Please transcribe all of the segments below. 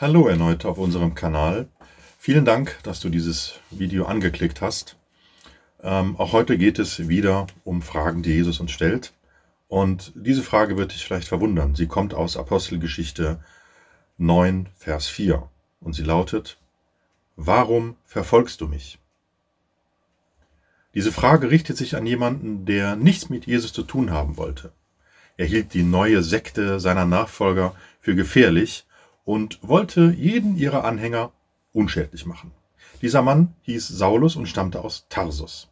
Hallo erneut auf unserem Kanal. Vielen Dank, dass du dieses Video angeklickt hast. Ähm, auch heute geht es wieder um Fragen, die Jesus uns stellt. Und diese Frage wird dich vielleicht verwundern. Sie kommt aus Apostelgeschichte 9, Vers 4. Und sie lautet, Warum verfolgst du mich? Diese Frage richtet sich an jemanden, der nichts mit Jesus zu tun haben wollte. Er hielt die neue Sekte seiner Nachfolger für gefährlich und wollte jeden ihrer Anhänger unschädlich machen. Dieser Mann hieß Saulus und stammte aus Tarsus.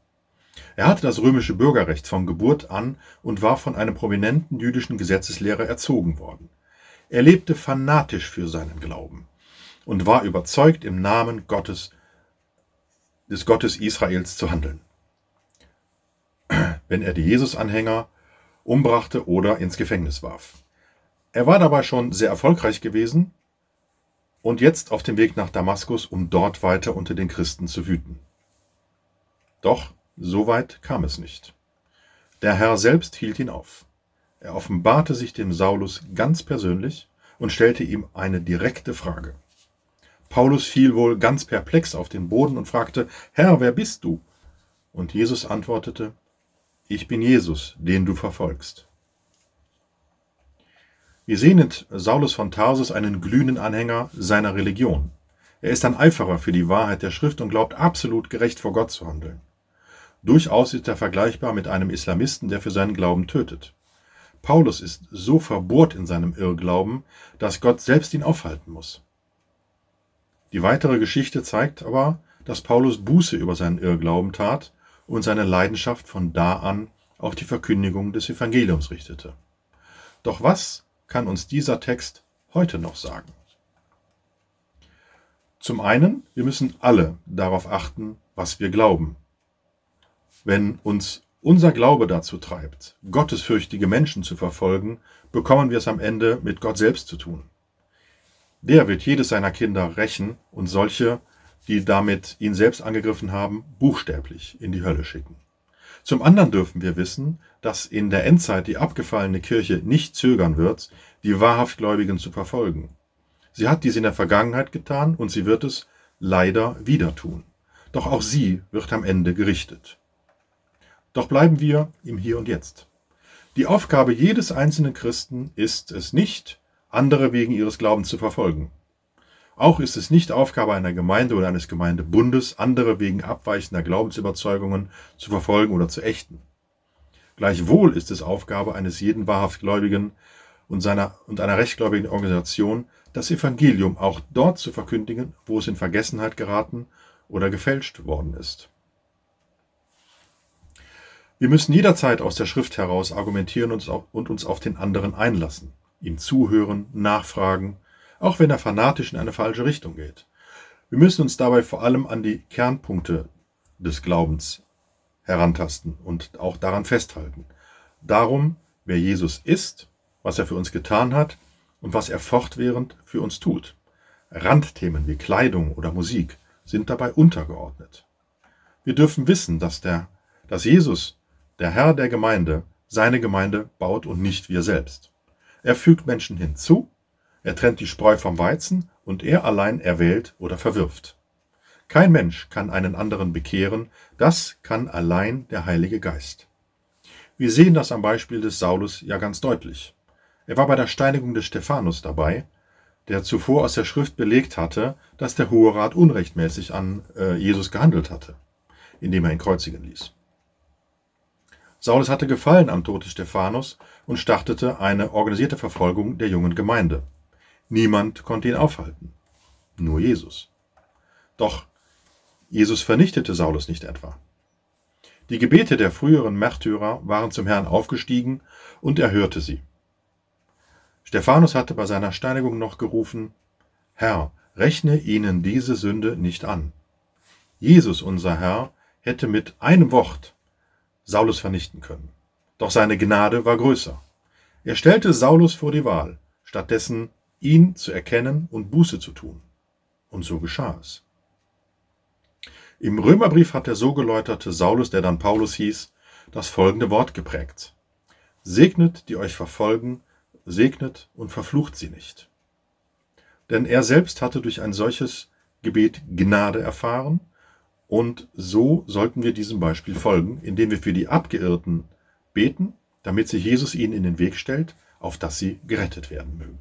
Er hatte das römische Bürgerrecht von Geburt an und war von einem prominenten jüdischen Gesetzeslehrer erzogen worden. Er lebte fanatisch für seinen Glauben und war überzeugt, im Namen Gottes, des Gottes Israels zu handeln. Wenn er die Jesus-Anhänger umbrachte oder ins Gefängnis warf. Er war dabei schon sehr erfolgreich gewesen und jetzt auf dem Weg nach Damaskus, um dort weiter unter den Christen zu wüten. Doch so weit kam es nicht. Der Herr selbst hielt ihn auf. Er offenbarte sich dem Saulus ganz persönlich und stellte ihm eine direkte Frage. Paulus fiel wohl ganz perplex auf den Boden und fragte, Herr, wer bist du? Und Jesus antwortete, Ich bin Jesus, den du verfolgst. Wir sehen in Saulus von Tarsus einen glühenden Anhänger seiner Religion. Er ist ein Eiferer für die Wahrheit der Schrift und glaubt absolut gerecht vor Gott zu handeln. Durchaus ist er vergleichbar mit einem Islamisten, der für seinen Glauben tötet. Paulus ist so verbohrt in seinem Irrglauben, dass Gott selbst ihn aufhalten muss. Die weitere Geschichte zeigt aber, dass Paulus Buße über seinen Irrglauben tat und seine Leidenschaft von da an auf die Verkündigung des Evangeliums richtete. Doch was kann uns dieser Text heute noch sagen? Zum einen, wir müssen alle darauf achten, was wir glauben. Wenn uns unser Glaube dazu treibt, gottesfürchtige Menschen zu verfolgen, bekommen wir es am Ende mit Gott selbst zu tun. Der wird jedes seiner Kinder rächen und solche, die damit ihn selbst angegriffen haben, buchstäblich in die Hölle schicken. Zum anderen dürfen wir wissen, dass in der Endzeit die abgefallene Kirche nicht zögern wird, die wahrhaft Gläubigen zu verfolgen. Sie hat dies in der Vergangenheit getan und sie wird es leider wieder tun. Doch auch sie wird am Ende gerichtet. Doch bleiben wir im Hier und Jetzt. Die Aufgabe jedes einzelnen Christen ist es nicht, andere wegen ihres Glaubens zu verfolgen. Auch ist es nicht Aufgabe einer Gemeinde oder eines Gemeindebundes, andere wegen abweichender Glaubensüberzeugungen zu verfolgen oder zu ächten. Gleichwohl ist es Aufgabe eines jeden wahrhaft Gläubigen und, seiner, und einer rechtgläubigen Organisation, das Evangelium auch dort zu verkündigen, wo es in Vergessenheit geraten oder gefälscht worden ist. Wir müssen jederzeit aus der Schrift heraus argumentieren und uns auf den anderen einlassen, ihm zuhören, nachfragen auch wenn er fanatisch in eine falsche Richtung geht. Wir müssen uns dabei vor allem an die Kernpunkte des Glaubens herantasten und auch daran festhalten. Darum, wer Jesus ist, was er für uns getan hat und was er fortwährend für uns tut. Randthemen wie Kleidung oder Musik sind dabei untergeordnet. Wir dürfen wissen, dass, der, dass Jesus, der Herr der Gemeinde, seine Gemeinde baut und nicht wir selbst. Er fügt Menschen hinzu er trennt die Spreu vom Weizen und er allein erwählt oder verwirft. Kein Mensch kann einen anderen bekehren, das kann allein der Heilige Geist. Wir sehen das am Beispiel des Saulus ja ganz deutlich. Er war bei der Steinigung des Stephanus dabei, der zuvor aus der Schrift belegt hatte, dass der Hohe Rat unrechtmäßig an äh, Jesus gehandelt hatte, indem er ihn kreuzigen ließ. Saulus hatte Gefallen am Tod des Stephanus und startete eine organisierte Verfolgung der jungen Gemeinde. Niemand konnte ihn aufhalten. Nur Jesus. Doch Jesus vernichtete Saulus nicht etwa. Die Gebete der früheren Märtyrer waren zum Herrn aufgestiegen und er hörte sie. Stephanus hatte bei seiner Steinigung noch gerufen, Herr, rechne ihnen diese Sünde nicht an. Jesus, unser Herr, hätte mit einem Wort Saulus vernichten können. Doch seine Gnade war größer. Er stellte Saulus vor die Wahl. Stattdessen ihn zu erkennen und Buße zu tun. Und so geschah es. Im Römerbrief hat der so geläuterte Saulus, der dann Paulus hieß, das folgende Wort geprägt. Segnet, die euch verfolgen, segnet und verflucht sie nicht. denn er selbst hatte durch ein solches Gebet Gnade erfahren und so sollten wir diesem Beispiel folgen, indem wir für die Abgeirrten beten, damit sich Jesus ihnen in den Weg stellt, auf dass sie gerettet werden mögen.